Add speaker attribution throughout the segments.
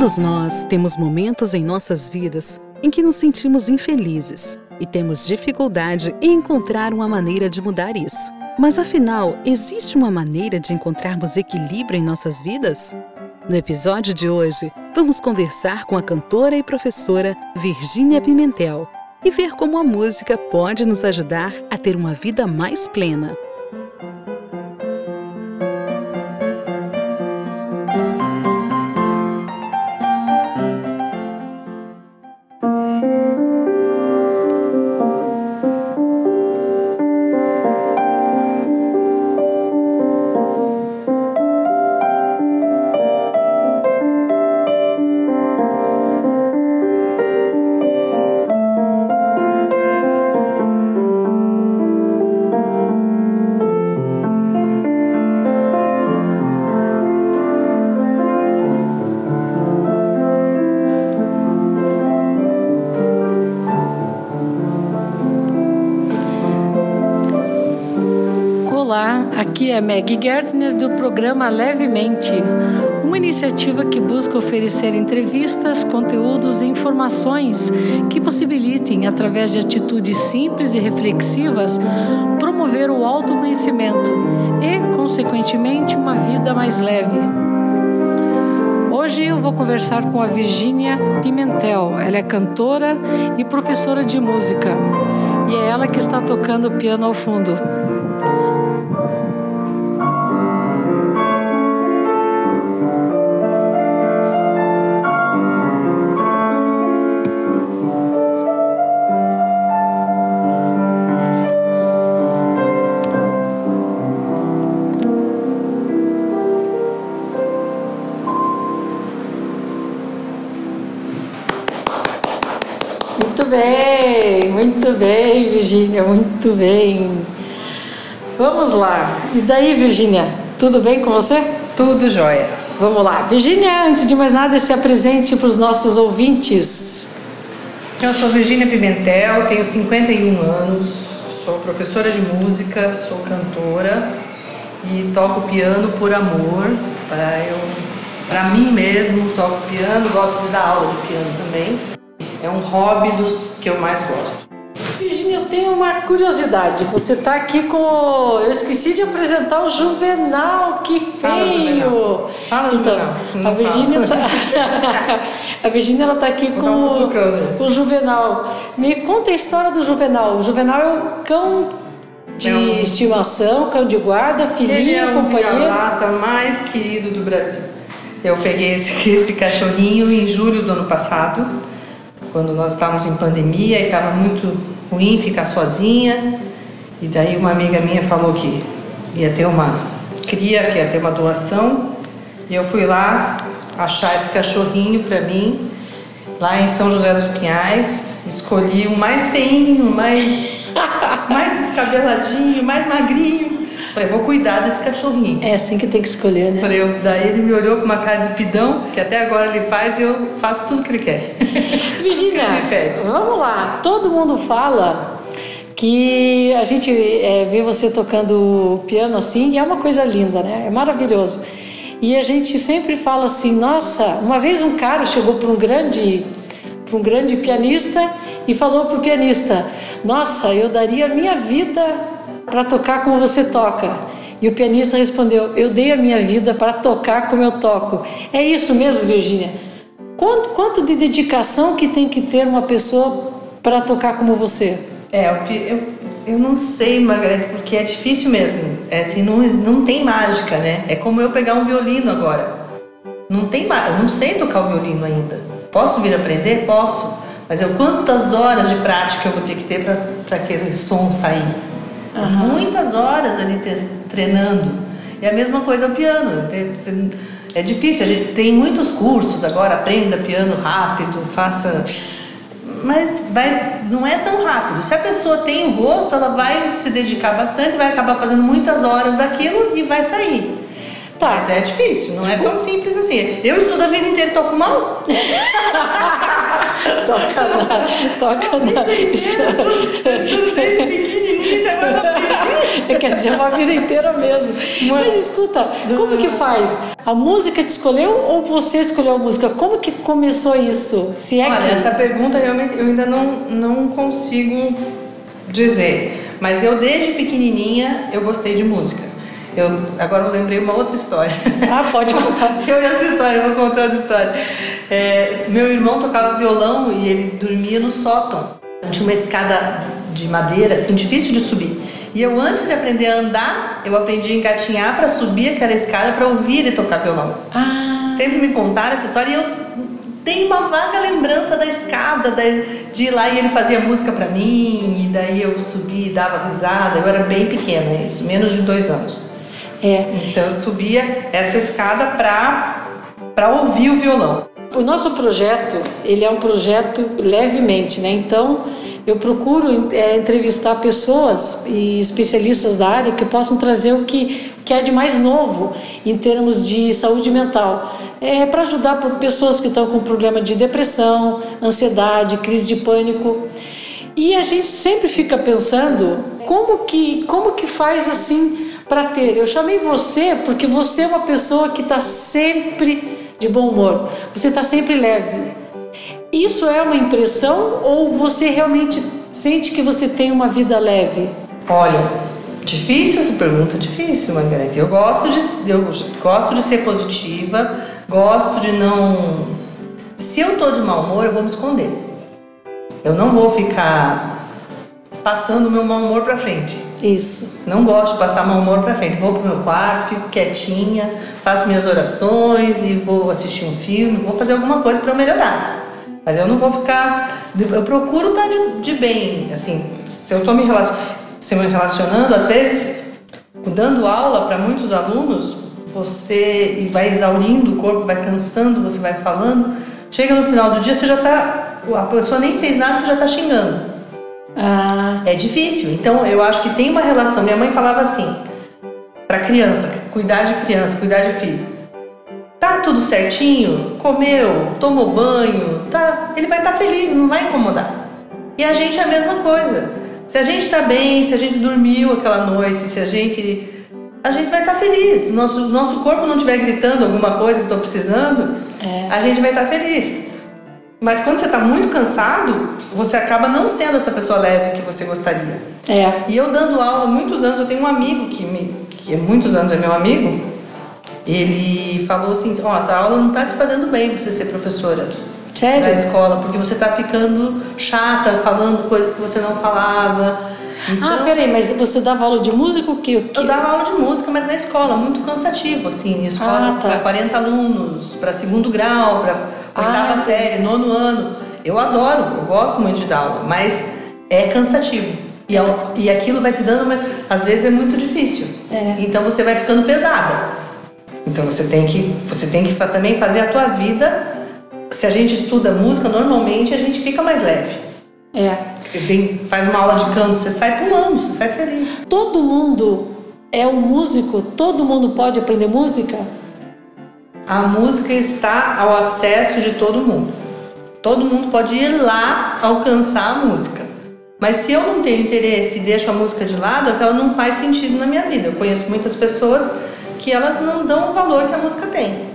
Speaker 1: Todos nós temos momentos em nossas vidas em que nos sentimos infelizes e temos dificuldade em encontrar uma maneira de mudar isso. Mas afinal, existe uma maneira de encontrarmos equilíbrio em nossas vidas? No episódio de hoje, vamos conversar com a cantora e professora Virgínia Pimentel e ver como a música pode nos ajudar a ter uma vida mais plena.
Speaker 2: Aqui é Maggie Gertner do programa Levemente, uma iniciativa que busca oferecer entrevistas, conteúdos e informações que possibilitem, através de atitudes simples e reflexivas, promover o autoconhecimento e, consequentemente, uma vida mais leve. Hoje eu vou conversar com a Virgínia Pimentel. Ela é cantora e professora de música. E é ela que está tocando piano ao fundo. Bem, muito bem, Virgínia, muito bem. Vamos lá. E daí, Virgínia, tudo bem com você?
Speaker 3: Tudo jóia.
Speaker 2: Vamos lá. Virgínia, antes de mais nada, se apresente para os nossos ouvintes.
Speaker 3: Eu sou Virgínia Pimentel, tenho 51 anos, sou professora de música, sou cantora e toco piano por amor. Para eu, para mim mesmo, toco piano, gosto de dar aula de piano também. É um hobby dos que eu mais gosto.
Speaker 2: Virginia, eu tenho uma curiosidade. Você está aqui com. Eu esqueci de apresentar o Juvenal, que feio!
Speaker 3: Fala, Juvenal. então,
Speaker 2: a Virginia está. a Virginia ela está aqui com o, o Juvenal. Me conta a história do Juvenal. O Juvenal é o cão de é um... estimação, cão de guarda, filhinho, Ele é
Speaker 3: o
Speaker 2: companheiro.
Speaker 3: mais querido do Brasil. Eu peguei esse, esse cachorrinho em julho do ano passado quando nós estávamos em pandemia e estava muito ruim ficar sozinha. E daí uma amiga minha falou que ia ter uma cria, que ia ter uma doação. E eu fui lá achar esse cachorrinho para mim, lá em São José dos Pinhais. Escolhi o mais feinho, mais, mais descabeladinho, mais magrinho. Falei, vou cuidar desse cachorrinho.
Speaker 2: É assim que tem que escolher, né?
Speaker 3: Falei, daí ele me olhou com uma cara de pidão, que até agora ele faz e eu faço tudo que ele quer.
Speaker 2: Virginia, vamos lá. Todo mundo fala que a gente é, vê você tocando piano assim e é uma coisa linda, né? É maravilhoso. E a gente sempre fala assim, nossa, uma vez um cara chegou para um grande, para um grande pianista e falou para o pianista, nossa, eu daria minha vida para tocar como você toca. E o pianista respondeu: Eu dei a minha vida para tocar como eu toco. É isso mesmo, Virginia? Quanto, quanto de dedicação que tem que ter uma pessoa para tocar como você?
Speaker 3: É, eu, eu não sei, Margarete, porque é difícil mesmo. É assim, não, não tem mágica, né? É como eu pegar um violino agora. Não tem eu não sei tocar o violino ainda. Posso vir aprender? Posso. Mas eu quantas horas de prática eu vou ter que ter para aquele som sair? Uhum. Muitas horas ali treinando. E a mesma coisa o piano. É difícil, a gente tem muitos cursos agora, aprenda piano rápido, faça. Mas vai, não é tão rápido. Se a pessoa tem o gosto, ela vai se dedicar bastante, vai acabar fazendo muitas horas daquilo e vai sair. Tá. Mas é difícil, não é tão simples assim. Eu estudo a vida inteira e toco mal?
Speaker 2: toca nada, toca nada.
Speaker 3: Então
Speaker 2: É Quer dizer, uma vida inteira mesmo. Mas escuta, como que faz? A música te escolheu ou você escolheu a música? Como que começou isso?
Speaker 3: Se é Olha, que... essa pergunta realmente eu ainda não, não consigo dizer. Mas eu desde pequenininha eu gostei de música. Eu, agora eu lembrei uma outra história.
Speaker 2: Ah, pode contar.
Speaker 3: eu essa história, eu vou contar a história. É, meu irmão tocava violão e ele dormia no sótão. Tinha uma escada de madeira, assim, difícil de subir. E eu, antes de aprender a andar, eu aprendi a engatinhar para subir aquela escada para ouvir ele tocar violão.
Speaker 2: Ah.
Speaker 3: Sempre me contaram essa história e eu tenho uma vaga lembrança da escada, de ir lá e ele fazia música para mim, e daí eu subi e dava risada. Eu era bem pequena, isso, menos de dois anos.
Speaker 2: É.
Speaker 3: Então eu subia essa escada para ouvir o violão.
Speaker 2: O nosso projeto, ele é um projeto levemente, né? Então, eu procuro é, entrevistar pessoas e especialistas da área que possam trazer o que, que é de mais novo em termos de saúde mental. É para ajudar pessoas que estão com problema de depressão, ansiedade, crise de pânico. E a gente sempre fica pensando como que, como que faz assim para ter. Eu chamei você porque você é uma pessoa que está sempre de bom humor, você está sempre leve. Isso é uma impressão ou você realmente sente que você tem uma vida leve?
Speaker 3: Olha, difícil essa pergunta, difícil, Margarete. Eu gosto de, eu gosto de ser positiva, gosto de não. Se eu tô de mau humor, eu vou me esconder. Eu não vou ficar passando o meu mau humor para frente.
Speaker 2: Isso.
Speaker 3: Não gosto de passar mau humor para frente. Vou pro meu quarto, fico quietinha, faço minhas orações e vou assistir um filme, vou fazer alguma coisa para melhorar. Mas eu não vou ficar. Eu procuro estar de, de bem. Assim, se eu estou me, relacion, se me relacionando, às vezes, dando aula para muitos alunos, você vai exaurindo o corpo, vai cansando, você vai falando. Chega no final do dia, você já está. A pessoa nem fez nada, você já está xingando.
Speaker 2: Ah.
Speaker 3: É difícil. Então, eu acho que tem uma relação. Minha mãe falava assim: para criança, cuidar de criança, cuidar de filho. Tá tudo certinho? Comeu? Tomou banho? Tá? Ele vai estar tá feliz, não vai incomodar. E a gente é a mesma coisa. Se a gente está bem, se a gente dormiu aquela noite, se a gente a gente vai estar tá feliz. Nosso nosso corpo não estiver gritando alguma coisa que estou precisando,
Speaker 2: é.
Speaker 3: a gente vai estar tá feliz. Mas quando você está muito cansado, você acaba não sendo essa pessoa leve que você gostaria.
Speaker 2: É.
Speaker 3: E eu dando aula muitos anos, eu tenho um amigo que me que há muitos anos é meu amigo, ele falou assim: Ó, oh, essa aula não está te fazendo bem você ser professora
Speaker 2: Sério?
Speaker 3: da escola, porque você está ficando chata, falando coisas que você não falava.
Speaker 2: Ah, então, ah, peraí, mas você dava aula de música ou que, o que?
Speaker 3: Eu dava aula de música, mas na escola, muito cansativo, assim, escola ah, tá. para 40 alunos, para segundo grau, para oitava ah, série, nono ano. Eu adoro, eu gosto muito de dar aula, mas é cansativo. E, e aquilo vai te dando, uma, às vezes é muito difícil.
Speaker 2: É.
Speaker 3: Então você vai ficando pesada. Então você tem que, você tem que também fazer a tua vida. Se a gente estuda música, normalmente a gente fica mais leve.
Speaker 2: É.
Speaker 3: Faz uma aula de canto, você sai pulando, você sai feliz.
Speaker 2: Todo mundo é um músico? Todo mundo pode aprender música?
Speaker 3: A música está ao acesso de todo mundo. Todo mundo pode ir lá alcançar a música. Mas se eu não tenho interesse e deixo a música de lado, ela não faz sentido na minha vida. Eu conheço muitas pessoas que elas não dão o valor que a música tem.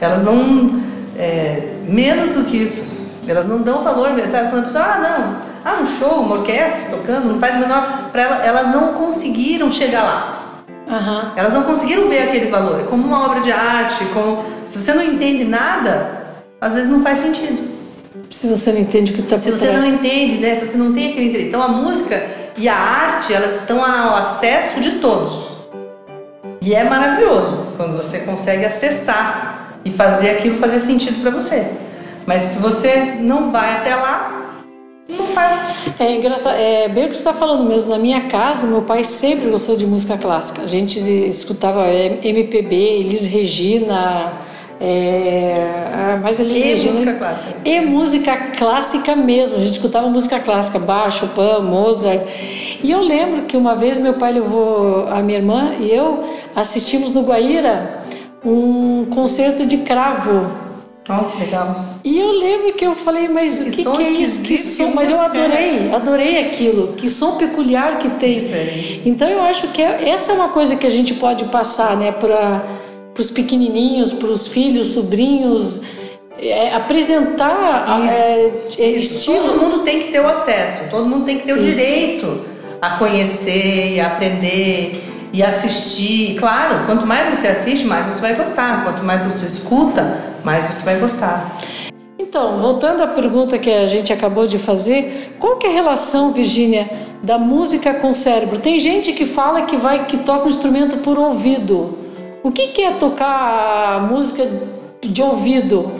Speaker 3: Elas não. É, menos do que isso. Elas não dão valor, sabe? Quando a pessoa, ah, não, ah, um show, uma orquestra tocando, não faz o menor. Para ela, elas não conseguiram chegar lá.
Speaker 2: Uhum.
Speaker 3: Elas não conseguiram ver aquele valor. É como uma obra de arte, como. Se você não entende nada, às vezes não faz sentido.
Speaker 2: Se você não entende o que está por
Speaker 3: Se você
Speaker 2: trás.
Speaker 3: não entende, né? Se você não tem aquele interesse. Então a música e a arte, elas estão ao acesso de todos. E é maravilhoso quando você consegue acessar e fazer aquilo fazer sentido para você. Mas se você não vai até lá, não faz.
Speaker 2: É engraçado, é bem o que você está falando mesmo. Na minha casa, meu pai sempre gostou de música clássica. A gente escutava MPB, Elis Regina. É, mas eles
Speaker 3: e música clássica.
Speaker 2: E música clássica mesmo. A gente escutava música clássica, Bach, Chopin, Mozart. E eu lembro que uma vez meu pai levou a minha irmã e eu assistimos no Guaíra um concerto de cravo.
Speaker 3: Oh, que legal.
Speaker 2: E eu lembro que eu falei, mas o que, que, é isso? Que som? Mas eu adorei, adorei aquilo. Que som peculiar que tem. Diferente. Então eu acho que é, essa é uma coisa que a gente pode passar, né, para os pequenininhos, para os filhos, sobrinhos. É, apresentar é, é, estilo.
Speaker 3: Todo mundo tem que ter o acesso, todo mundo tem que ter o Isso. direito a conhecer e aprender e assistir. Claro, quanto mais você assiste, mais você vai gostar. Quanto mais você escuta, mais você vai gostar.
Speaker 2: Então, voltando à pergunta que a gente acabou de fazer, qual que é a relação, Virgínia, da música com o cérebro? Tem gente que fala que vai que toca o instrumento por ouvido. O que, que é tocar música de ouvido?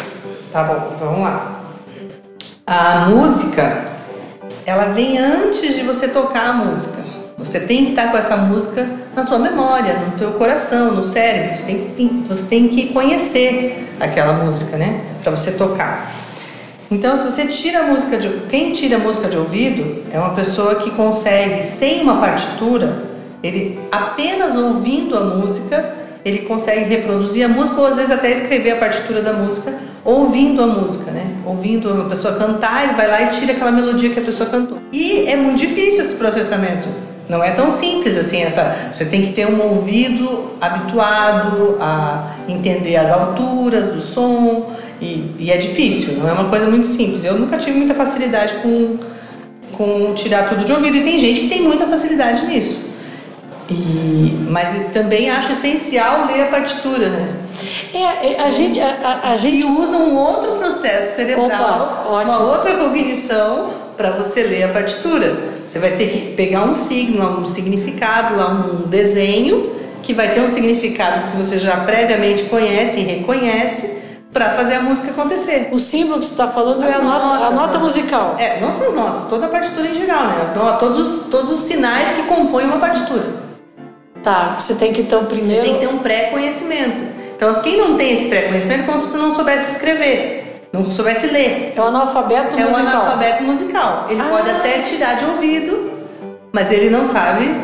Speaker 3: Tá bom, vamos lá. A música, ela vem antes de você tocar a música. Você tem que estar com essa música na sua memória, no teu coração, no cérebro. Você tem que, você tem que conhecer aquela música, né? Para você tocar. Então, se você tira a música de quem tira a música de ouvido é uma pessoa que consegue sem uma partitura, ele apenas ouvindo a música, ele consegue reproduzir a música ou às vezes até escrever a partitura da música ouvindo a música, né? Ouvindo uma pessoa cantar, ele vai lá e tira aquela melodia que a pessoa cantou. E é muito difícil esse processamento. Não é tão simples assim essa. Você tem que ter um ouvido habituado a entender as alturas do som e, e é difícil. Não é uma coisa muito simples. Eu nunca tive muita facilidade com com tirar tudo de ouvido e tem gente que tem muita facilidade nisso. E, mas também acho essencial ler a partitura, né?
Speaker 2: É, é a gente, a, a, a gente
Speaker 3: usa um outro processo cerebral, Opa, uma outra cognição para você ler a partitura. Você vai ter que pegar um signo, um significado, lá um desenho que vai ter um significado que você já previamente conhece e reconhece para fazer a música acontecer.
Speaker 2: O símbolo que você está falando as é a notas, nota, a nota musical.
Speaker 3: É, não são as notas, toda a partitura em geral, né? As notas, todos, os, todos os sinais que compõem uma partitura.
Speaker 2: Tá, você tem que então primeiro.
Speaker 3: Você tem que ter um pré-conhecimento. Então, quem não tem esse pré-conhecimento é como se você não soubesse escrever não soubesse ler.
Speaker 2: É um analfabeto
Speaker 3: é
Speaker 2: musical.
Speaker 3: É um analfabeto musical. Ele ah. pode até tirar de ouvido, mas ele não sabe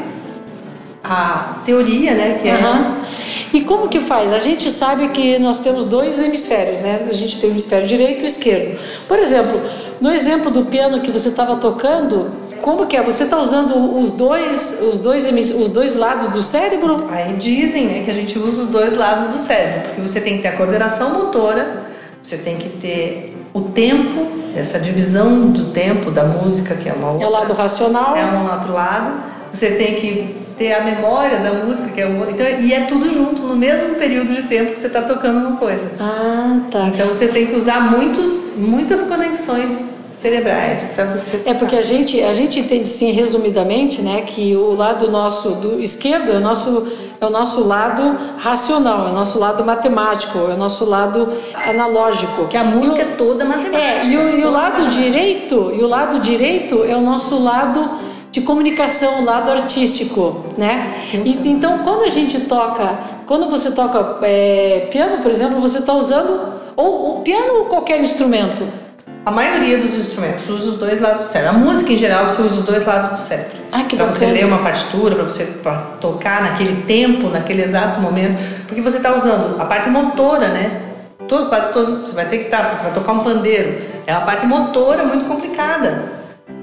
Speaker 3: a teoria, né? Que
Speaker 2: uhum. é... E como que faz? A gente sabe que nós temos dois hemisférios, né? A gente tem o hemisfério direito e o esquerdo. Por exemplo, no exemplo do piano que você estava tocando, como que é? Você está usando os dois, os dois, os dois lados do cérebro?
Speaker 3: Aí dizem, né, que a gente usa os dois lados do cérebro, porque você tem que ter a coordenação motora você tem que ter o tempo, essa divisão do tempo da música, que é uma outra.
Speaker 2: É o lado racional.
Speaker 3: É um outro lado. Você tem que ter a memória da música, que é o outro. Então, e é tudo junto, no mesmo período de tempo que você está tocando uma coisa.
Speaker 2: Ah, tá.
Speaker 3: Então você tem que usar muitos, muitas conexões cerebrais para você.
Speaker 2: É porque a gente a gente entende sim resumidamente, né, que o lado nosso do esquerdo é o nosso é o nosso lado racional, é o nosso lado matemático, é o nosso lado analógico.
Speaker 3: Que a música o, é toda matemática.
Speaker 2: É, e o, e o lado direito, e o lado direito é o nosso lado de comunicação, o lado artístico, né? E, então, quando a gente toca, quando você toca é, piano, por exemplo, você está usando ou o piano ou qualquer instrumento.
Speaker 3: A maioria dos instrumentos usa os dois lados do cérebro. A música em geral você usa os dois lados do cérebro.
Speaker 2: Ah, que
Speaker 3: Para você ler uma partitura, para você pra tocar naquele tempo, naquele exato momento, porque você está usando a parte motora, né? Todo, quase todos, você vai ter que estar, tá, vai tocar um pandeiro. É uma parte motora muito complicada.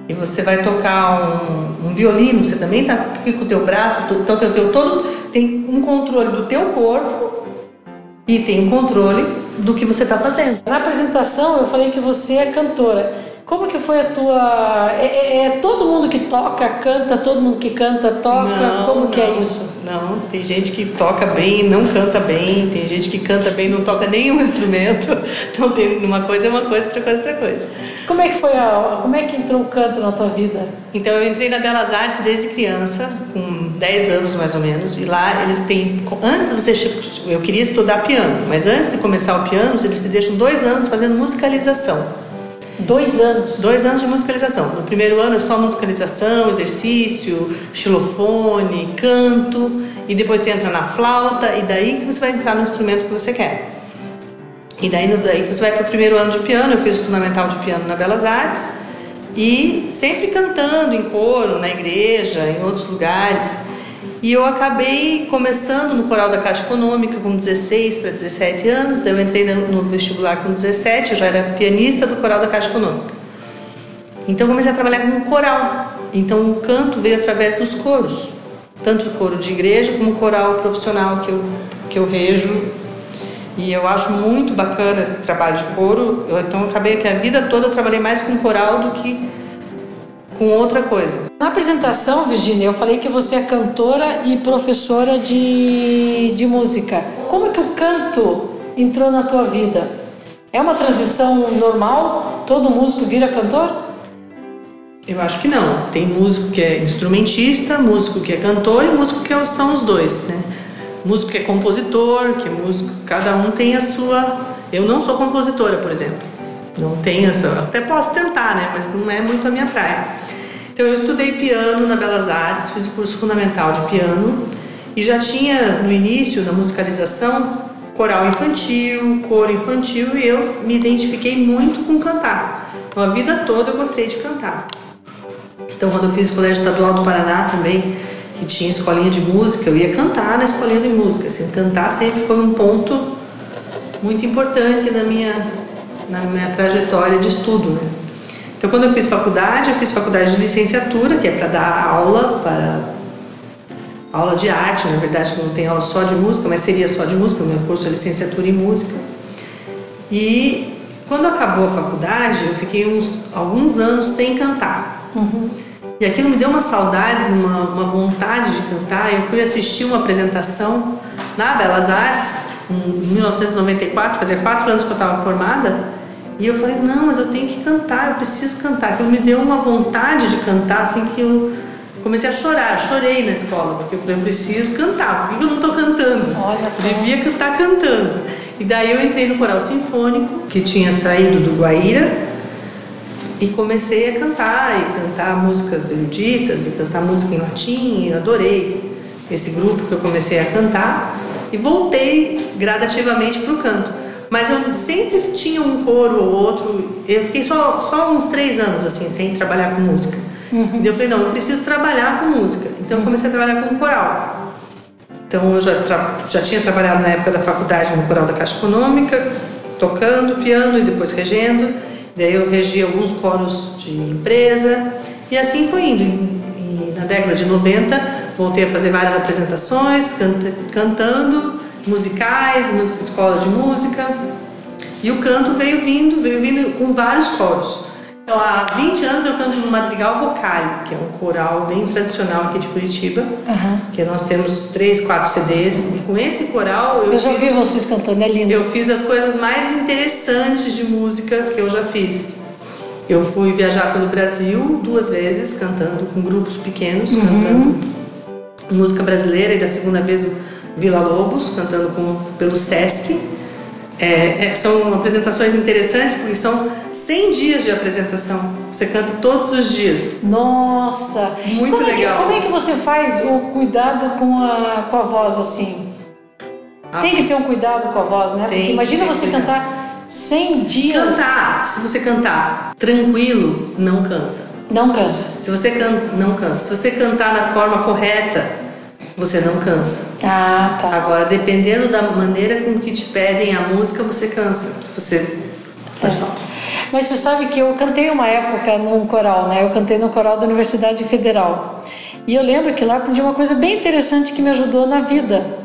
Speaker 3: E você vai tocar um, um violino, você também está com o teu braço, então teu, teu todo tem um controle do teu corpo e tem um controle do que você está fazendo.
Speaker 2: Na apresentação eu falei que você é cantora. Como que foi a tua. É, é, é, todo mundo que toca, canta, todo mundo que canta, toca? Não, Como que é isso?
Speaker 3: Não, tem gente que toca bem e não canta bem, tem gente que canta bem e não toca nenhum instrumento. Então tem uma coisa é uma coisa, outra coisa é outra coisa.
Speaker 2: Como é que foi a. Como é que entrou o canto na tua vida?
Speaker 3: Então eu entrei na Belas Artes desde criança, com 10 anos mais ou menos, e lá eles têm. Antes de você. Eu queria estudar piano, mas antes de começar o piano, eles te deixam dois anos fazendo musicalização.
Speaker 2: Dois anos?
Speaker 3: Dois anos de musicalização. No primeiro ano é só musicalização, exercício, xilofone, canto, e depois você entra na flauta, e daí que você vai entrar no instrumento que você quer. E daí, daí você vai para o primeiro ano de piano, eu fiz o fundamental de piano na Belas Artes, e sempre cantando em coro, na igreja, em outros lugares. E eu acabei começando no coral da Caixa Econômica com 16 para 17 anos, daí eu entrei no vestibular com 17, eu já era pianista do coral da Caixa Econômica. Então comecei a trabalhar com coral. Então o canto veio através dos coros, tanto o coro de igreja como o coral profissional que eu, que eu rejo. E eu acho muito bacana esse trabalho de coro. Eu, então acabei que a vida toda eu trabalhei mais com coral do que com outra coisa.
Speaker 2: Na apresentação, Virginia, eu falei que você é cantora e professora de, de música. Como é que o canto entrou na tua vida? É uma transição normal? Todo músico vira cantor?
Speaker 3: Eu acho que não. Tem músico que é instrumentista, músico que é cantor e músico que é são os dois, né? Músico que é compositor, que é músico, cada um tem a sua. Eu não sou compositora, por exemplo. Não tenho essa. Até posso tentar, né? Mas não é muito a minha praia. Então eu estudei piano na Belas Artes, fiz o curso fundamental de piano e já tinha no início da musicalização coral infantil, coro infantil e eu me identifiquei muito com cantar. Então a vida toda eu gostei de cantar. Então quando eu fiz o Colégio Estadual do Paraná também, que tinha escolinha de música, eu ia cantar na escolinha de música. Assim, cantar sempre foi um ponto muito importante na minha na minha trajetória de estudo. Né? Então, quando eu fiz faculdade, eu fiz faculdade de licenciatura, que é para dar aula, para aula de arte, na verdade, que não tem aula só de música, mas seria só de música, o meu curso é licenciatura em música. E quando acabou a faculdade, eu fiquei uns alguns anos sem cantar. Uhum. E aquilo me deu uma saudades, uma, uma vontade de cantar. Eu fui assistir uma apresentação na Belas Artes, em 1994, fazia quatro anos que eu estava formada, e eu falei, não, mas eu tenho que cantar, eu preciso cantar. Aquilo me deu uma vontade de cantar, assim que eu comecei a chorar, chorei na escola, porque eu falei, eu preciso cantar, por que eu não estou cantando?
Speaker 2: Olha só.
Speaker 3: Devia estar cantando. E daí eu entrei no coral sinfônico, que tinha saído do Guaíra, e comecei a cantar, e cantar músicas eruditas, e cantar música em latim, e adorei esse grupo que eu comecei a cantar, e voltei gradativamente para o canto mas eu sempre tinha um coro ou outro. Eu fiquei só, só uns três anos assim, sem trabalhar com música. Uhum. E eu falei, não, eu preciso trabalhar com música. Então eu comecei a trabalhar com coral. Então eu já, já tinha trabalhado na época da faculdade no coral da Caixa Econômica, tocando piano e depois regendo. Daí eu regi alguns coros de empresa e assim foi indo. E na década de 90 voltei a fazer várias apresentações, canta, cantando musicais, escola de música. E o canto veio vindo, veio vindo com vários coros. Então, há 20 anos eu canto no Madrigal Vocale, que é um coral bem tradicional aqui de Curitiba, uhum. que nós temos três, quatro CDs. E com esse coral
Speaker 2: eu,
Speaker 3: eu
Speaker 2: já
Speaker 3: fiz,
Speaker 2: vi vocês cantando, é lindo.
Speaker 3: Eu fiz as coisas mais interessantes de música que eu já fiz. Eu fui viajar pelo Brasil duas vezes cantando com grupos pequenos, uhum. cantando música brasileira e da segunda vez Vila Lobos, cantando com, pelo Sesc. É, é, são apresentações interessantes porque são 100 dias de apresentação. Você canta todos os dias.
Speaker 2: Nossa!
Speaker 3: Muito
Speaker 2: como
Speaker 3: legal.
Speaker 2: É que, como é que você faz o cuidado com a, com a voz assim? Ah, tem que ter um cuidado com a voz, né? Porque imagina você cantar 100 dias.
Speaker 3: Cantar, se você cantar tranquilo, não cansa.
Speaker 2: Não cansa.
Speaker 3: Se você não cansa. Se você cantar na forma correta, você não cansa.
Speaker 2: Ah, tá.
Speaker 3: Agora, dependendo da maneira com que te pedem a música, você cansa. Se você. Pode falar.
Speaker 2: Mas você sabe que eu cantei uma época num coral, né? Eu cantei no coral da Universidade Federal. E eu lembro que lá aprendi uma coisa bem interessante que me ajudou na vida.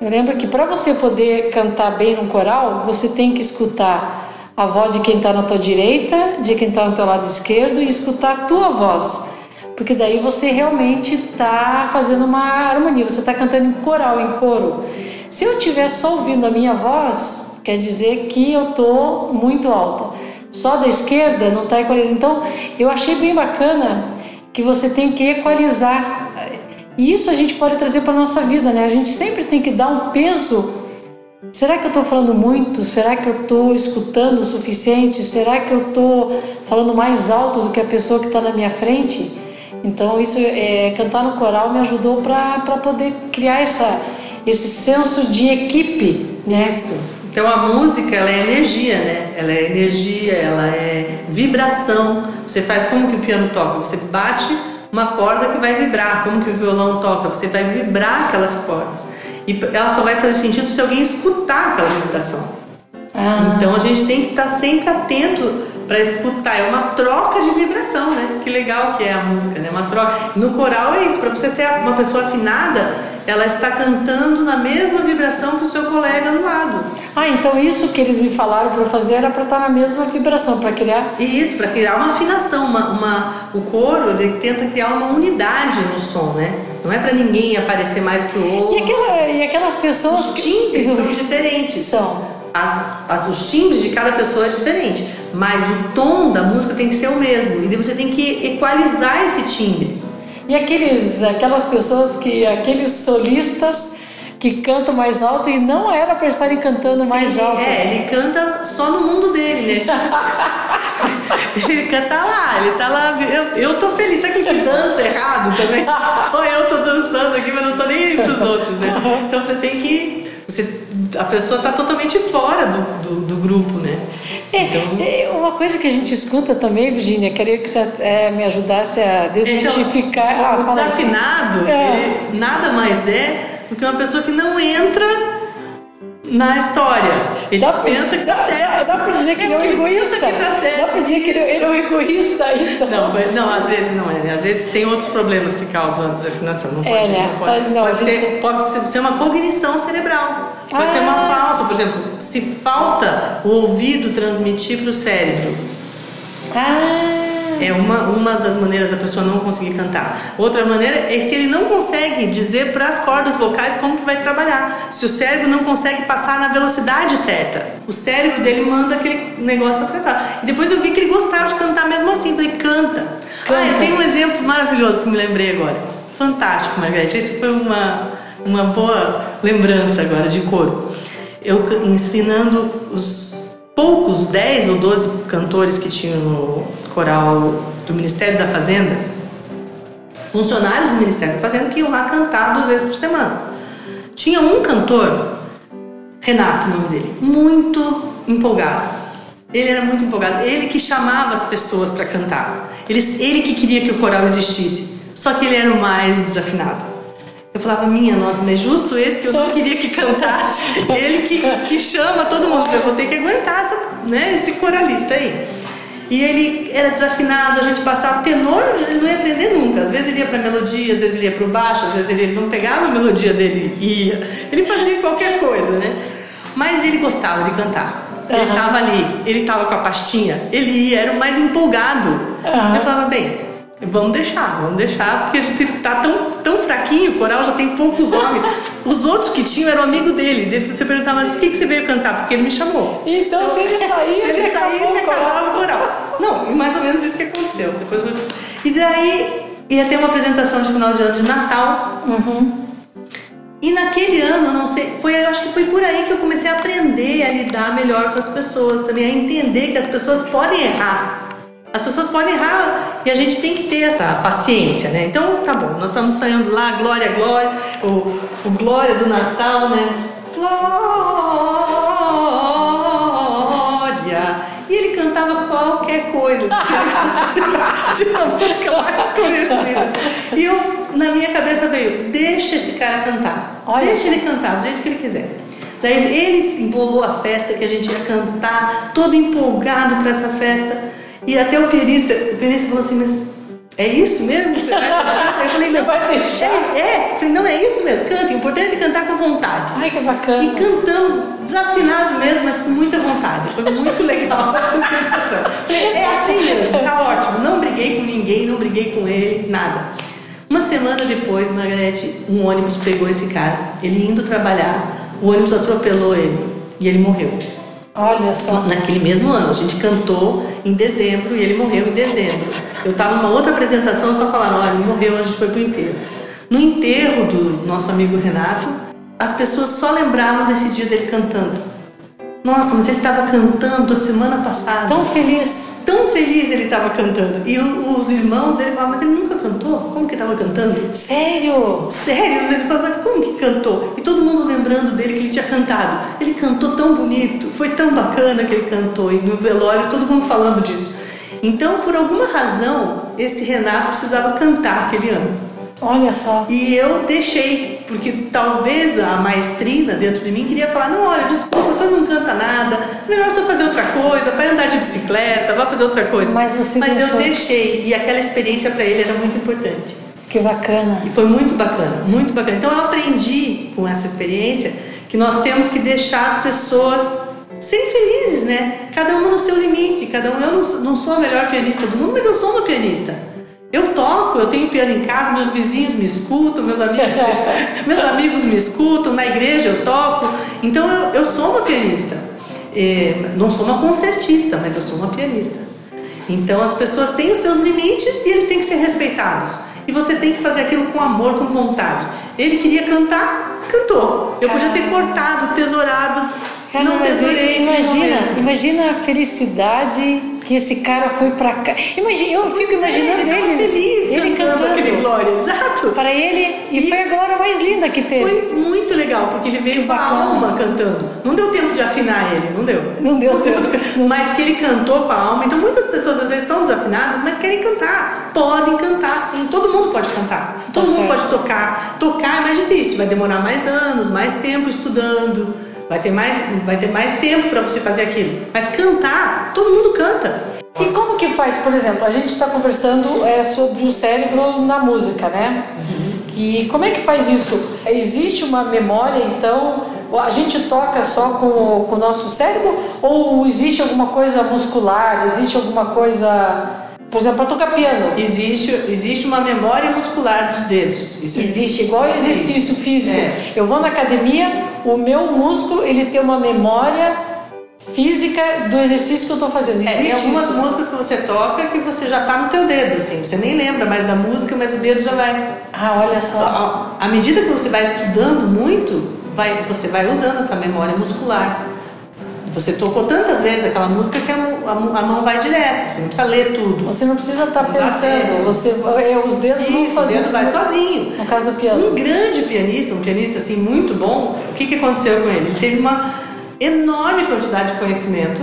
Speaker 2: Eu lembro que para você poder cantar bem no coral, você tem que escutar a voz de quem está na tua direita, de quem está no teu lado esquerdo e escutar a tua voz porque daí você realmente está fazendo uma harmonia, você está cantando em coral, em coro. Se eu estiver só ouvindo a minha voz, quer dizer que eu estou muito alta. Só da esquerda não está equalizando. Então, eu achei bem bacana que você tem que equalizar. E isso a gente pode trazer para nossa vida, né? A gente sempre tem que dar um peso. Será que eu estou falando muito? Será que eu estou escutando o suficiente? Será que eu estou falando mais alto do que a pessoa que está na minha frente? Então isso é, cantar no coral me ajudou para poder criar essa, esse senso de equipe.
Speaker 3: Né? Isso. Então a música ela é energia, né? Ela é energia, ela é vibração. Você faz como que o piano toca? Você bate uma corda que vai vibrar, como que o violão toca, você vai vibrar aquelas cordas. E ela só vai fazer sentido se alguém escutar aquela vibração. Ah. Então a gente tem que estar tá sempre atento para escutar. É uma troca de vibração, né? Que legal que é a música, né? Uma troca. No coral é isso. Para você ser uma pessoa afinada, ela está cantando na mesma vibração que o seu colega do lado.
Speaker 2: Ah, então isso que eles me falaram para fazer era para estar na mesma vibração, para criar.
Speaker 3: Isso, para criar uma afinação, uma, uma, o coro ele tenta criar uma unidade no som, né? Não é para ninguém aparecer mais que o outro.
Speaker 2: E, aquela, e aquelas pessoas.
Speaker 3: Os timbres que... são diferentes.
Speaker 2: São
Speaker 3: as, as, os timbres de cada pessoa é diferente, mas o tom da música tem que ser o mesmo. E você tem que equalizar esse timbre.
Speaker 2: E aqueles, aquelas pessoas que, aqueles solistas que cantam mais alto e não era para estarem cantando mais
Speaker 3: ele,
Speaker 2: alto.
Speaker 3: É, ele canta só no mundo dele, né? ele canta lá, ele tá lá. Eu, eu tô feliz, sabe que dança errado também? Só eu tô dançando aqui, mas não tô nem indo pros outros, né? Então você tem que. Você a pessoa está totalmente fora do, do, do grupo, né?
Speaker 2: É, então... É, uma coisa que a gente escuta também, Virginia, queria que você é, me ajudasse a desmitificar.
Speaker 3: Então, o desafinado, é. ele nada mais é do que uma pessoa que não entra na história. Ele dá pensa que tá certo.
Speaker 2: Dá pra dizer que ele é um egoísta.
Speaker 3: Que tá certo.
Speaker 2: Dá pra dizer que ele é um egoísta então.
Speaker 3: Não, não, às vezes não é. Às vezes tem outros problemas que causam a desafinação. Não
Speaker 2: é, pode,
Speaker 3: é,
Speaker 2: né?
Speaker 3: não pode, não, pode, ser, pode ser uma cognição cerebral. Pode ah. ser uma ah. falta. Por exemplo, se falta o ouvido transmitir para o cérebro.
Speaker 2: Ah.
Speaker 3: É uma, uma das maneiras da pessoa não conseguir cantar. Outra maneira é se ele não consegue dizer para as cordas vocais como que vai trabalhar. Se o cérebro não consegue passar na velocidade certa. O cérebro dele manda aquele negócio atrasar. E depois eu vi que ele gostava de cantar mesmo assim. Falei, canta. canta. Ah, eu tenho um exemplo maravilhoso que me lembrei agora. Fantástico, Margarete. Esse foi uma, uma boa lembrança agora de coro. Eu ensinando os poucos 10 ou 12 cantores que tinham no coral do Ministério da Fazenda, funcionários do Ministério da Fazenda que iam lá cantar duas vezes por semana. Tinha um cantor, Renato, o nome dele, muito empolgado. Ele era muito empolgado, ele que chamava as pessoas para cantar. Ele, ele que queria que o coral existisse, só que ele era o mais desafinado. Eu falava, minha nossa, não é justo esse que eu não queria que cantasse. Ele que, que chama todo mundo, eu vou ter que aguentar essa, né, esse coralista aí. E ele era desafinado, a gente passava tenor, ele não ia aprender nunca. Às vezes ele ia para melodia, às vezes ele ia para o baixo, às vezes ele não pegava a melodia dele e ia. Ele fazia qualquer coisa, né? Mas ele gostava de cantar. Ele estava ali, ele estava com a pastinha, ele ia, era o mais empolgado. Uhum. Eu falava, bem, Vamos deixar, vamos deixar, porque a gente tá tão, tão fraquinho, o coral já tem poucos homens. Os outros que tinham eram amigo dele. Daí você perguntava, por que, que você veio cantar? Porque ele me chamou.
Speaker 2: Então, então se ele saísse,
Speaker 3: se ele saísse, acabava o coral. Não, mais ou menos isso que aconteceu. Depois. E daí ia ter uma apresentação de final de ano de Natal.
Speaker 2: Uhum.
Speaker 3: E naquele ano, não sei, foi, eu acho que foi por aí que eu comecei a aprender a lidar melhor com as pessoas, também a entender que as pessoas podem errar. As pessoas podem errar e a gente tem que ter essa paciência, né? Então, tá bom, nós estamos saindo lá, glória, glória, o, o glória do Natal, né? Glória! E ele cantava qualquer coisa, de uma música mais conhecida. E eu, na minha cabeça veio, deixa esse cara cantar, Olha. deixa ele cantar do jeito que ele quiser. Daí ele embolou a festa que a gente ia cantar, todo empolgado para essa festa. E até o pianista, o pianista falou assim, mas é isso mesmo? Você vai deixar?
Speaker 2: Eu falei, Você vai deixar?
Speaker 3: É, é. Eu falei, não, é isso mesmo, canta. O importante é cantar com vontade.
Speaker 2: Ai, que bacana.
Speaker 3: E cantamos desafinado mesmo, mas com muita vontade. Foi muito legal a apresentação. É assim mesmo, tá ótimo. Não briguei com ninguém, não briguei com ele, nada. Uma semana depois, Margarete, um ônibus pegou esse cara. Ele indo trabalhar, o ônibus atropelou ele e ele morreu.
Speaker 2: Olha só.
Speaker 3: Naquele mesmo ano. A gente cantou em dezembro e ele morreu em dezembro. Eu estava numa outra apresentação, só falaram: olha, ele morreu, a gente foi pro enterro. No enterro do nosso amigo Renato, as pessoas só lembravam desse dia dele cantando. Nossa, mas ele estava cantando a semana passada.
Speaker 2: Tão feliz.
Speaker 3: Tão feliz ele estava cantando. E os irmãos dele falavam, mas ele nunca cantou? Como que estava cantando?
Speaker 2: Sério?
Speaker 3: Sério? Ele falou, mas como que cantou? E todo mundo lembrando dele que ele tinha cantado. Ele cantou tão bonito, foi tão bacana que ele cantou. E no velório todo mundo falando disso. Então, por alguma razão, esse Renato precisava cantar aquele ano.
Speaker 2: Olha só.
Speaker 3: E eu deixei, porque talvez a maestrina dentro de mim queria falar: não, olha, desculpa, o senhor não canta nada, melhor o senhor fazer outra coisa, vai andar de bicicleta, vai fazer outra coisa.
Speaker 2: Mas você
Speaker 3: Mas
Speaker 2: deixou.
Speaker 3: eu deixei, e aquela experiência para ele era muito importante.
Speaker 2: Que bacana.
Speaker 3: E foi muito bacana, muito bacana. Então eu aprendi com essa experiência que nós temos que deixar as pessoas serem felizes, né? Cada uma no seu limite, cada um. Eu não, não sou a melhor pianista do mundo, mas eu sou uma pianista. Eu toco, eu tenho piano em casa, meus vizinhos me escutam, meus amigos, meus amigos me escutam, na igreja eu toco. Então eu, eu sou uma pianista. É, não sou uma concertista, mas eu sou uma pianista. Então as pessoas têm os seus limites e eles têm que ser respeitados. E você tem que fazer aquilo com amor, com vontade. Ele queria cantar, cantou. Eu podia ter cortado, tesourado,
Speaker 2: Cara,
Speaker 3: não tesourei.
Speaker 2: imagina, imagina a felicidade que esse cara foi pra cá. Imagina, eu fico
Speaker 3: é,
Speaker 2: imaginando
Speaker 3: ele,
Speaker 2: ele,
Speaker 3: feliz
Speaker 2: ele
Speaker 3: cantando,
Speaker 2: cantando
Speaker 3: aquele Glória, exato.
Speaker 2: para ele e,
Speaker 3: E-
Speaker 2: foi a glória mais linda que teve.
Speaker 3: Foi muito legal, porque ele veio com a alma cantando. Não deu tempo de afinar ele, não deu.
Speaker 2: Não deu tempo.
Speaker 3: Mas que ele cantou com a alma. Então muitas pessoas às vezes são desafinadas, mas querem cantar. Podem cantar sim, todo mundo pode cantar. Todo mundo
Speaker 2: certo.
Speaker 3: pode tocar. Tocar é mais difícil, vai demorar mais anos, mais tempo estudando. Vai ter mais, vai ter mais tempo para você fazer aquilo. Mas cantar, todo mundo canta.
Speaker 2: E como que faz, por exemplo, a gente está conversando é, sobre o cérebro na música, né? Que como é que faz isso? Existe uma memória, então a gente toca só com o, com o nosso cérebro ou existe alguma coisa muscular? Existe alguma coisa, por exemplo, para tocar piano?
Speaker 3: Existe, existe uma memória muscular dos dedos. Isso
Speaker 2: Existe igual
Speaker 3: Existe.
Speaker 2: exercício físico.
Speaker 3: É.
Speaker 2: Eu vou na academia, o meu músculo ele tem uma memória física do exercício que eu estou fazendo.
Speaker 3: É,
Speaker 2: Existe
Speaker 3: tem algumas
Speaker 2: isso?
Speaker 3: músicas que você toca que você já tá no teu dedo, assim. Você nem lembra mais da música, mas o dedo já vai.
Speaker 2: Ah, olha só.
Speaker 3: À medida que você vai estudando muito, vai, você vai usando essa memória muscular. Você tocou tantas vezes aquela música que a, mão- a a mão vai direto. Você não precisa ler tudo.
Speaker 2: Você não precisa estar
Speaker 3: Não dá
Speaker 2: pensando, você, é, os dedos vão
Speaker 3: Isso, o dedo vai sozinho.
Speaker 2: No caso do piano.
Speaker 3: Um grande pianista, um pianista assim muito bom, o que, que aconteceu com ele? Ele teve uma enorme quantidade de conhecimento,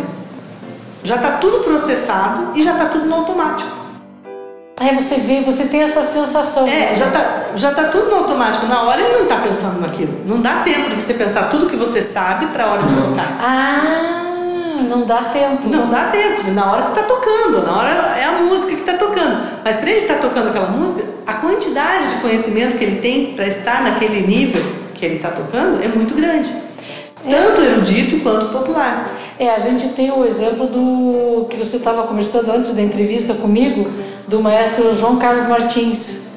Speaker 3: já está tudo processado e já está tudo no automático.
Speaker 2: Aí você vê, você tem essa sensação.
Speaker 3: É, já tá, já tá tudo no automático. Na hora ele não tá pensando naquilo. Não dá tempo de você pensar tudo que você sabe para a hora de tocar.
Speaker 2: Ah, não dá tempo.
Speaker 3: Não dá tempo. Na hora você tá tocando, na hora é a música que tá tocando. Mas para ele estar tá tocando aquela música, a quantidade de conhecimento que ele tem para estar naquele nível que ele tá tocando é muito grande. Tanto erudito quanto popular.
Speaker 2: É, a gente tem o exemplo do que você estava conversando antes da entrevista comigo, do maestro João Carlos Martins.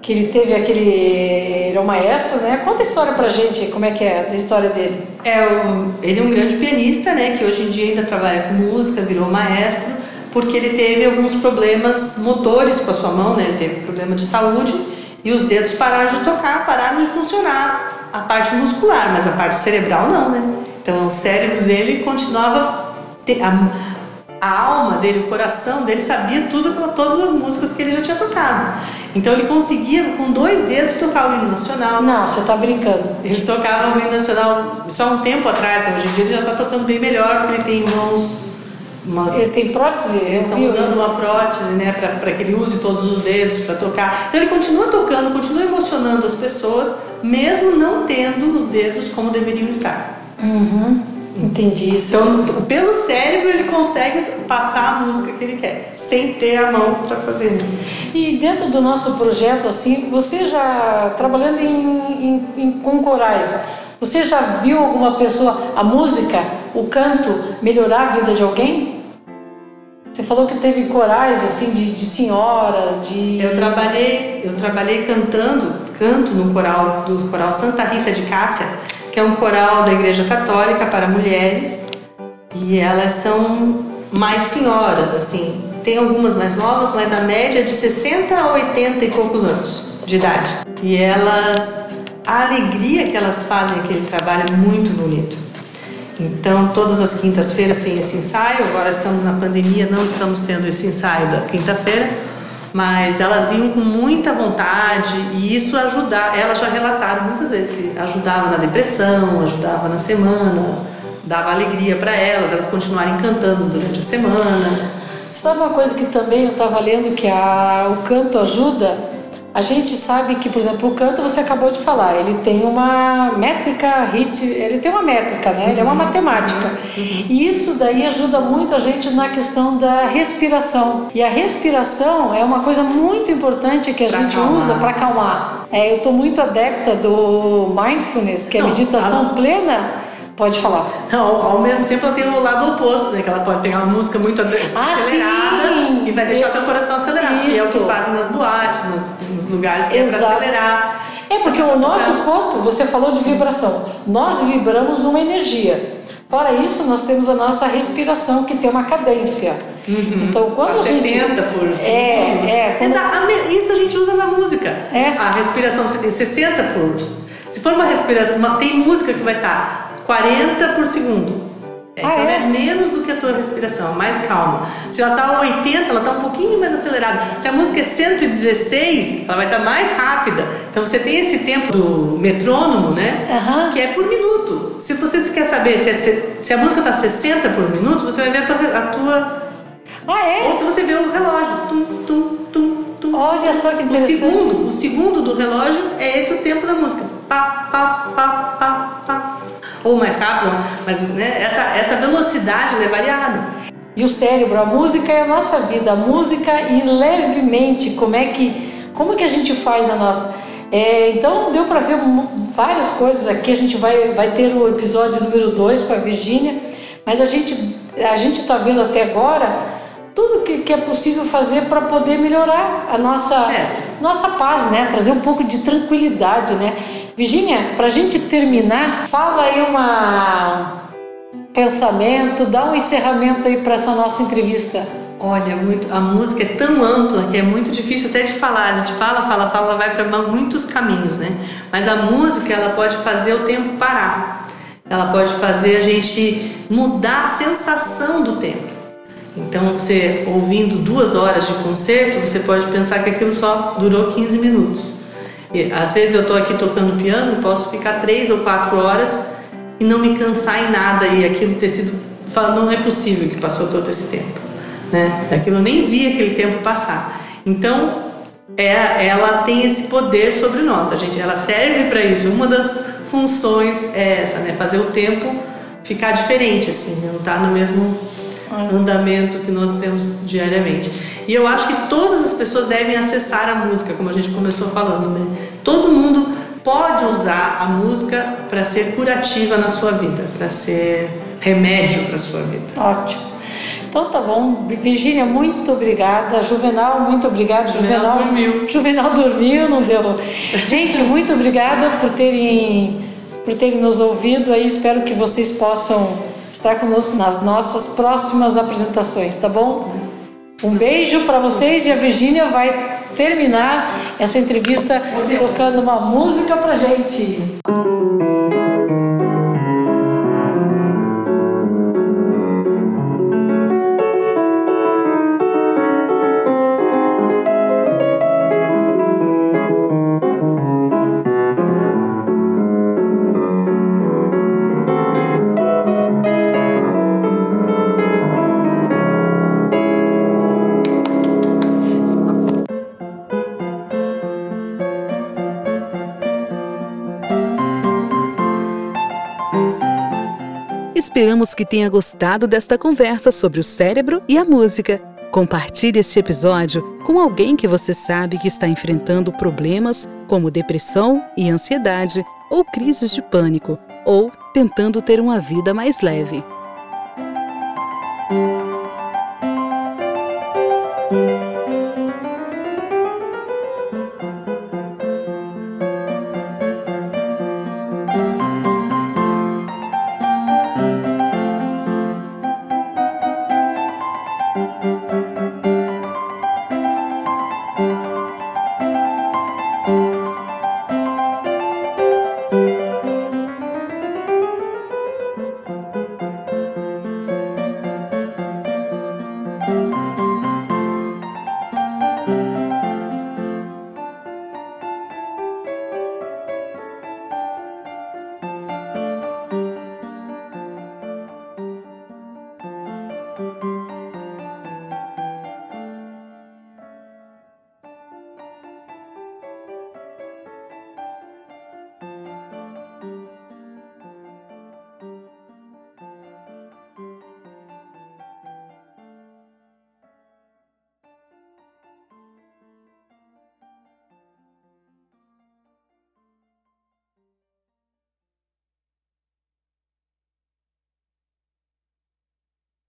Speaker 2: Que ele teve aquele. Ele é um maestro, né? Conta a história pra gente, como é que é da história dele.
Speaker 3: É, o- ele é um grande pianista, né? Que hoje em dia ainda trabalha com música, virou maestro, porque ele teve alguns problemas motores com a sua mão, né? Ele teve problema de saúde e os dedos pararam de tocar, pararam de funcionar. A parte muscular, mas a parte cerebral não, né? Então o cérebro dele continuava. A, a alma dele, o coração dele sabia tudo, todas as músicas que ele já tinha tocado. Então ele conseguia, com dois dedos, tocar o hino nacional.
Speaker 2: Não, você tá brincando.
Speaker 3: Ele tocava o hino nacional só um tempo atrás, né? hoje em dia ele já está tocando bem melhor, porque ele tem mãos. Umas,
Speaker 2: Ele tem prótese?
Speaker 3: eles estão
Speaker 2: vi.
Speaker 3: usando uma prótese, né, para que ele use todos os dedos para tocar. Então ele continua tocando, continua emocionando as pessoas, mesmo não tendo os dedos como deveriam estar.
Speaker 2: Uhum, entendi isso.
Speaker 3: Então, pelo cérebro, ele consegue passar a música que ele quer, sem ter a mão para fazer. né?
Speaker 2: E dentro do nosso projeto, assim, você já trabalhando em, em- em- com corais, você já viu alguma pessoa, a música, o canto, melhorar a vida de alguém? Você falou que teve corais assim de, de senhoras, de.
Speaker 3: Eu trabalhei, eu trabalhei cantando, canto no coral do coral Santa Rita de Cássia, que é um coral da Igreja Católica para mulheres, e elas são mais senhoras, assim. Tem algumas mais novas, mas a média é de 60 a 80 e poucos anos de idade. E elas a alegria que elas fazem aquele trabalho é muito bonito. Então, todas as quintas-feiras tem esse ensaio. Agora estamos na pandemia, não estamos tendo esse ensaio da quinta-feira, mas elas iam com muita vontade e isso ajudava. Elas já relataram muitas vezes que ajudava na depressão, ajudava na semana, dava alegria para elas, elas continuarem cantando durante a semana.
Speaker 2: Sabe uma coisa que também eu estava lendo que a, o canto ajuda? A gente sabe que, por exemplo, o canto você acabou de falar, ele tem uma métrica, rit, ele tem uma métrica, né? Ele é uma uhum. matemática. Uhum. E isso daí ajuda muito a gente na questão da respiração. E a respiração é uma coisa muito importante que a pra gente usa para acalmar. É, eu estou muito adepta do mindfulness, que é a meditação a... plena Pode falar.
Speaker 3: Não, ao mesmo tempo ela tem o lado oposto, né? Que ela pode pegar uma música muito ah, acelerada sim. e vai deixar o teu coração acelerado. Isso. Que é o que fazem nas boates, nos, nos lugares que Exato. é para acelerar.
Speaker 2: É porque o nosso corpo, você falou de vibração, nós vibramos numa energia. Fora isso, nós temos a nossa respiração que tem uma cadência.
Speaker 3: Uhum. Então, quando a, a gente 70 por segundo. É, é. Quando... Exato. Isso a gente usa na música. É. A respiração você tem 60 por. Se for uma respiração, tem música que vai estar 40 por segundo. É, ah, então é? é? menos do que a tua respiração, mais calma. Se ela tá a 80, ela tá um pouquinho mais acelerada. Se a música é 116, ela vai estar tá mais rápida. Então você tem esse tempo do metrônomo, né? Uhum. Que é por minuto. Se você quer saber se, é, se a música tá 60 por minuto, você vai ver a tua. A tua...
Speaker 2: Ah, é?
Speaker 3: Ou se você vê o relógio. Tum, tum, tum, tum.
Speaker 2: Olha só que interessante.
Speaker 3: O segundo, o segundo do relógio é esse o tempo da música. Pá, pá, pá, pá, pá ou mais rápido, mas né, essa, essa velocidade é variada.
Speaker 2: E o cérebro, a música é a nossa vida, a música e levemente como é que, como que a gente faz a nossa. É, então deu para ver várias coisas aqui. A gente vai, vai ter o episódio número 2 com a Virgínia, mas a gente a gente está vendo até agora tudo que, que é possível fazer para poder melhorar a nossa é. nossa paz, né? Trazer um pouco de tranquilidade, né? Virginia, para a gente terminar, fala aí uma pensamento, dá um encerramento aí para essa nossa entrevista.
Speaker 3: Olha, muito, a música é tão ampla que é muito difícil até de falar. A gente fala, fala, fala, vai para muitos caminhos, né? Mas a música ela pode fazer o tempo parar. Ela pode fazer a gente mudar a sensação do tempo. Então, você ouvindo duas horas de concerto, você pode pensar que aquilo só durou 15 minutos. Às vezes eu estou aqui tocando piano posso ficar três ou quatro horas e não me cansar em nada e aquilo ter sido. Não é possível que passou todo esse tempo. Né? Aquilo eu nem vi aquele tempo passar. Então, é, ela tem esse poder sobre nós. A gente, ela serve para isso. Uma das funções é essa, né? Fazer o tempo ficar diferente, assim, não estar tá no mesmo andamento que nós temos diariamente. E eu acho que todas as pessoas devem acessar a música, como a gente começou falando, né? Todo mundo pode usar a música para ser curativa na sua vida, para ser remédio para sua vida.
Speaker 2: Ótimo. Então tá bom, Virgínia, muito obrigada. Juvenal, muito obrigada.
Speaker 3: Juvenal, Juvenal dormiu.
Speaker 2: Juvenal dormiu, não deu. Gente, muito obrigada por terem por terem nos ouvido. Aí espero que vocês possam estar conosco nas nossas próximas apresentações, tá bom? Um beijo para vocês e a Virgínia vai terminar essa entrevista tocando uma música pra gente.
Speaker 1: Esperamos que tenha gostado desta conversa sobre o cérebro e a música. Compartilhe este episódio com alguém que você sabe que está enfrentando problemas como depressão e ansiedade, ou crises de pânico, ou tentando ter uma vida mais leve.